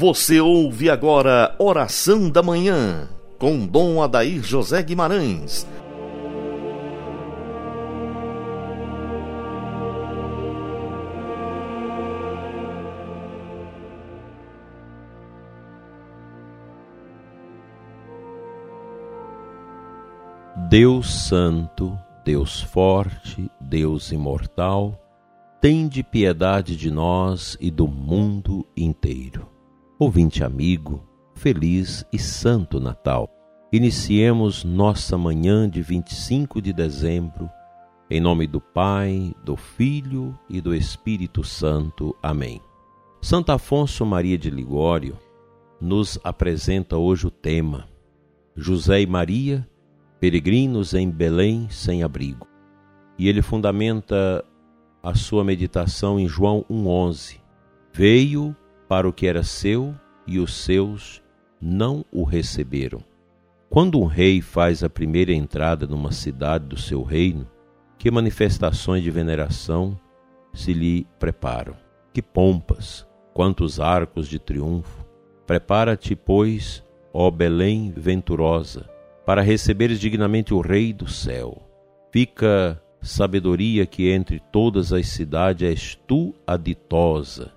Você ouve agora Oração da Manhã, com Dom Adair José Guimarães. Deus Santo, Deus Forte, Deus Imortal, tende piedade de nós e do mundo inteiro. Ouvinte amigo, feliz e santo Natal. Iniciemos nossa manhã de 25 de dezembro, em nome do Pai, do Filho e do Espírito Santo. Amém. Santo Afonso Maria de Ligório nos apresenta hoje o tema José e Maria, peregrinos em Belém sem abrigo. E ele fundamenta a sua meditação em João 1,11. Veio para o que era seu e os seus não o receberam. Quando um rei faz a primeira entrada numa cidade do seu reino, que manifestações de veneração se lhe preparam? Que pompas, quantos arcos de triunfo! Prepara-te, pois, ó Belém venturosa, para receberes dignamente o Rei do céu. Fica sabedoria que entre todas as cidades és tu a ditosa,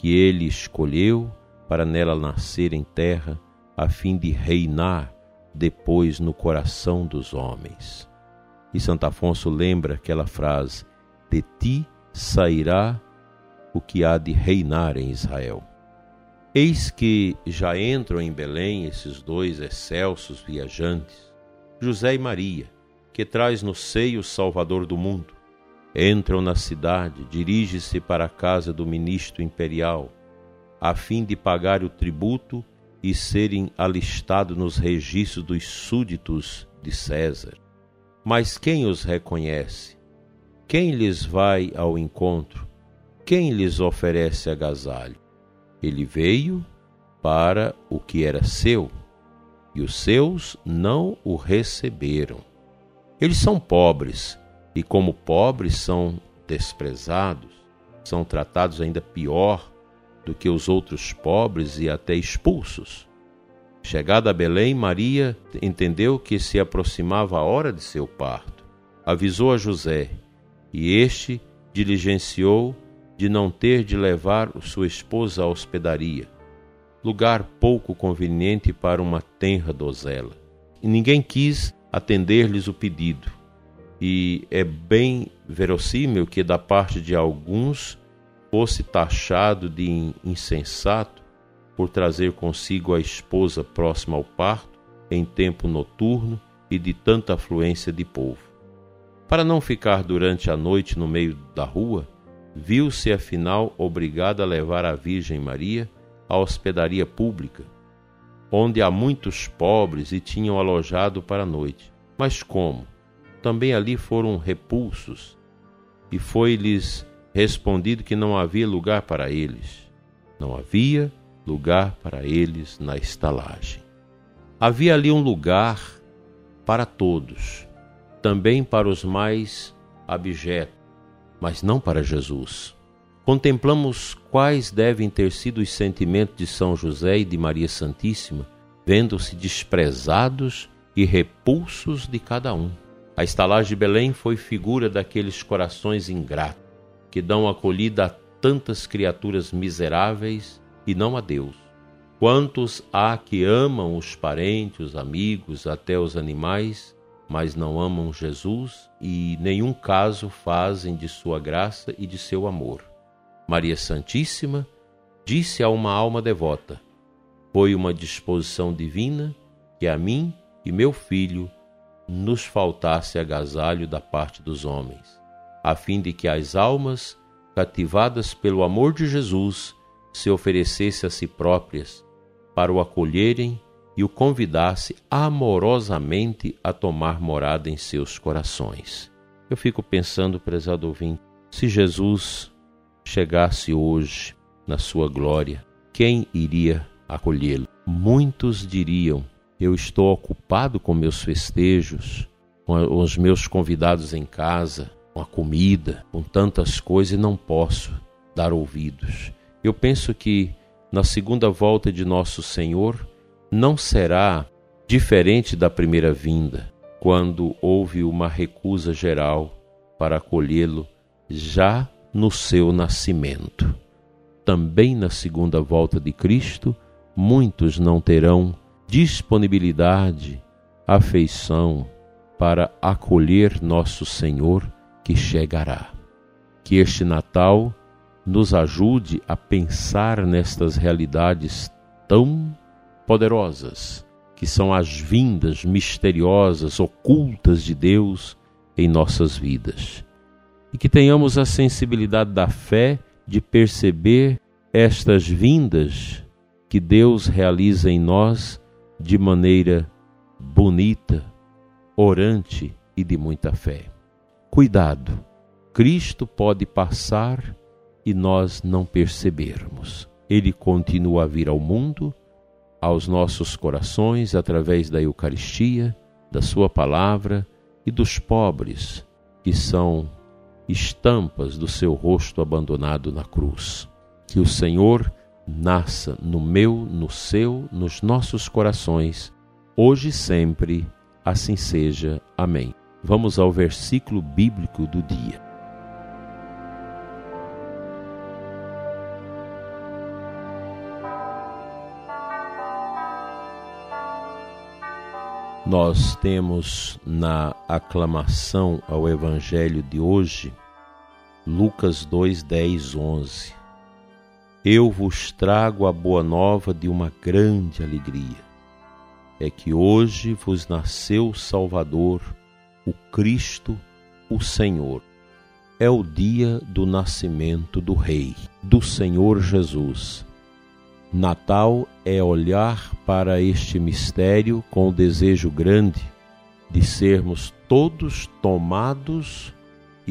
que ele escolheu para nela nascer em terra, a fim de reinar depois no coração dos homens. E Santo Afonso lembra aquela frase: De ti sairá o que há de reinar em Israel. Eis que já entram em Belém esses dois excelsos viajantes, José e Maria, que traz no seio o Salvador do mundo Entram na cidade, dirige-se para a casa do ministro imperial, a fim de pagar o tributo e serem alistados nos registros dos súditos de César. Mas quem os reconhece? Quem lhes vai ao encontro? Quem lhes oferece agasalho? Ele veio para o que era seu, e os seus não o receberam. Eles são pobres, e como pobres são desprezados, são tratados ainda pior do que os outros pobres e até expulsos. Chegada a Belém, Maria entendeu que se aproximava a hora de seu parto. Avisou a José, e este diligenciou de não ter de levar sua esposa à hospedaria, lugar pouco conveniente para uma tenra donzela. E ninguém quis atender-lhes o pedido e é bem verossímil que da parte de alguns fosse taxado de insensato por trazer consigo a esposa próxima ao parto em tempo noturno e de tanta afluência de povo. Para não ficar durante a noite no meio da rua, viu-se afinal obrigado a levar a Virgem Maria à hospedaria pública, onde há muitos pobres e tinham alojado para a noite. Mas como? Também ali foram repulsos, e foi-lhes respondido que não havia lugar para eles. Não havia lugar para eles na estalagem. Havia ali um lugar para todos, também para os mais abjetos, mas não para Jesus. Contemplamos quais devem ter sido os sentimentos de São José e de Maria Santíssima, vendo-se desprezados e repulsos de cada um. A estalagem de Belém foi figura daqueles corações ingratos que dão acolhida a tantas criaturas miseráveis e não a Deus. Quantos há que amam os parentes, os amigos, até os animais, mas não amam Jesus e nenhum caso fazem de sua graça e de seu amor. Maria Santíssima disse a uma alma devota: Foi uma disposição divina que a mim e meu filho nos faltasse agasalho da parte dos homens, a fim de que as almas, cativadas pelo amor de Jesus, se oferecessem a si próprias para o acolherem e o convidasse amorosamente a tomar morada em seus corações. Eu fico pensando, prezado ouvinte, se Jesus chegasse hoje na sua glória, quem iria acolhê-lo? Muitos diriam eu estou ocupado com meus festejos, com os meus convidados em casa, com a comida, com tantas coisas e não posso dar ouvidos. Eu penso que na segunda volta de nosso Senhor não será diferente da primeira vinda, quando houve uma recusa geral para acolhê-lo já no seu nascimento. Também na segunda volta de Cristo, muitos não terão disponibilidade, afeição para acolher nosso Senhor que chegará. Que este Natal nos ajude a pensar nestas realidades tão poderosas, que são as vindas misteriosas, ocultas de Deus em nossas vidas. E que tenhamos a sensibilidade da fé de perceber estas vindas que Deus realiza em nós de maneira bonita, orante e de muita fé. Cuidado, Cristo pode passar e nós não percebermos. Ele continua a vir ao mundo, aos nossos corações, através da Eucaristia, da Sua palavra e dos pobres, que são estampas do seu rosto abandonado na cruz. Que o Senhor nasça no meu, no seu, nos nossos corações, hoje e sempre. Assim seja. Amém. Vamos ao versículo bíblico do dia. Nós temos na aclamação ao Evangelho de hoje, Lucas 2, 10, 11. Eu vos trago a boa nova de uma grande alegria. É que hoje vos nasceu o Salvador, o Cristo, o Senhor. É o dia do nascimento do Rei, do Senhor Jesus Natal é olhar para este mistério com o desejo grande de sermos todos tomados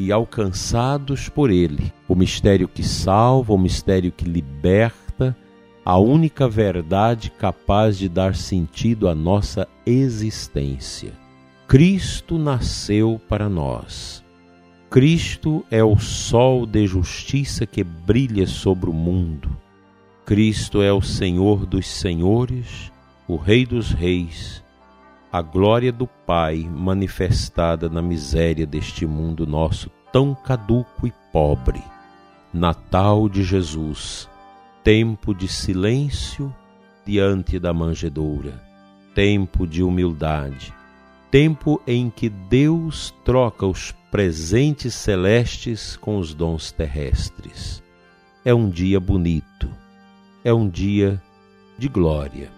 e alcançados por Ele. O mistério que salva, o mistério que liberta, a única verdade capaz de dar sentido à nossa existência. Cristo nasceu para nós. Cristo é o sol de justiça que brilha sobre o mundo. Cristo é o Senhor dos senhores, o Rei dos reis, a glória do Pai manifestada na miséria deste mundo nosso tão caduco e pobre. Natal de Jesus, tempo de silêncio diante da manjedoura, tempo de humildade, tempo em que Deus troca os presentes celestes com os dons terrestres. É um dia bonito é um dia de glória,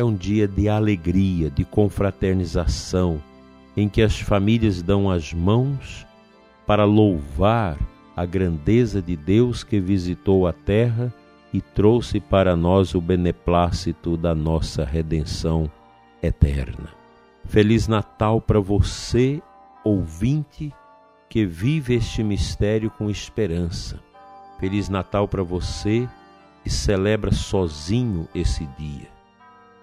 é um dia de alegria, de confraternização, em que as famílias dão as mãos para louvar a grandeza de Deus que visitou a terra e trouxe para nós o beneplácito da nossa redenção eterna. Feliz Natal para você, ouvinte, que vive este mistério com esperança. Feliz Natal para você e celebra sozinho esse dia,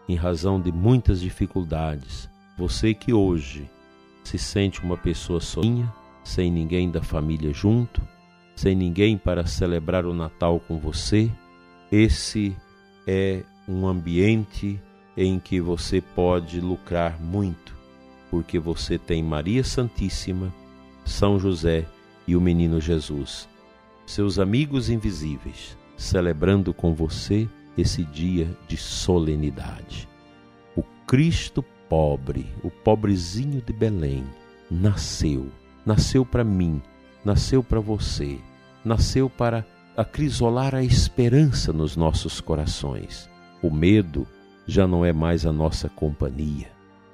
em razão de muitas dificuldades. Você que hoje se sente uma pessoa sozinha, sem ninguém da família junto, sem ninguém para celebrar o Natal com você, esse é um ambiente em que você pode lucrar muito, porque você tem Maria Santíssima, São José e o menino Jesus, seus amigos invisíveis celebrando com você esse dia de solenidade. O Cristo pobre, o pobrezinho de Belém, nasceu, nasceu para mim, nasceu para você, nasceu para acrisolar a esperança nos nossos corações. O medo já não é mais a nossa companhia.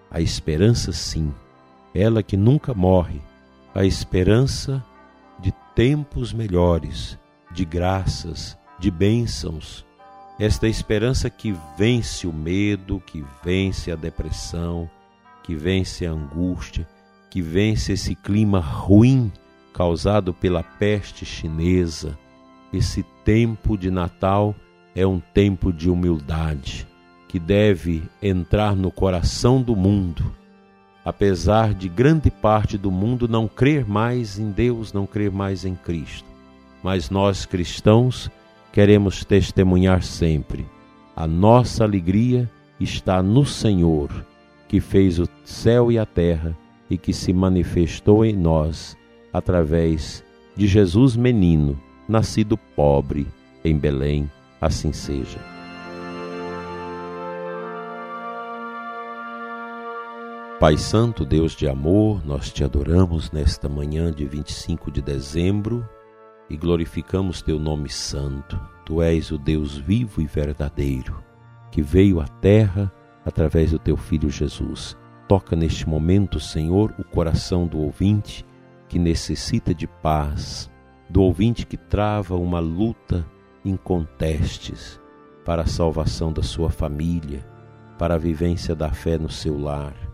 A esperança, sim, ela que nunca morre, a esperança de tempos melhores, de graças, de bênçãos, esta esperança que vence o medo, que vence a depressão, que vence a angústia, que vence esse clima ruim causado pela peste chinesa. Esse tempo de Natal é um tempo de humildade que deve entrar no coração do mundo. Apesar de grande parte do mundo não crer mais em Deus, não crer mais em Cristo, mas nós cristãos queremos testemunhar sempre A nossa alegria está no Senhor, que fez o céu e a terra e que se manifestou em nós através de Jesus menino, nascido pobre em Belém. Assim seja. Pai Santo, Deus de amor, nós te adoramos nesta manhã de 25 de dezembro e glorificamos teu nome santo. Tu és o Deus vivo e verdadeiro, que veio à terra através do teu filho Jesus. Toca neste momento, Senhor, o coração do ouvinte que necessita de paz, do ouvinte que trava uma luta incontestes para a salvação da sua família, para a vivência da fé no seu lar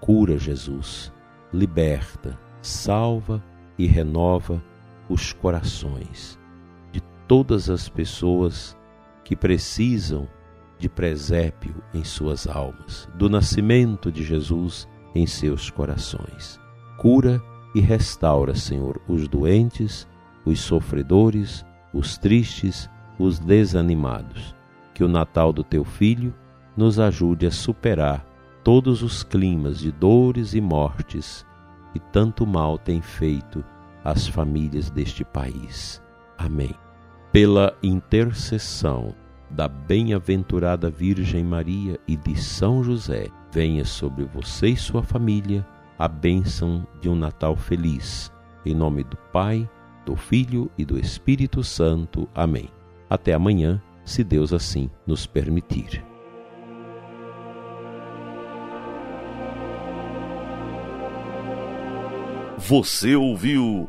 Cura, Jesus, liberta, salva e renova os corações de todas as pessoas que precisam de presépio em suas almas, do nascimento de Jesus em seus corações. Cura e restaura, Senhor, os doentes, os sofredores, os tristes, os desanimados. Que o Natal do teu Filho nos ajude a superar todos os climas de dores e mortes que tanto mal tem feito às famílias deste país. Amém. Pela intercessão da bem-aventurada Virgem Maria e de São José, venha sobre você e sua família a bênção de um Natal feliz. Em nome do Pai, do Filho e do Espírito Santo. Amém. Até amanhã, se Deus assim nos permitir. Você ouviu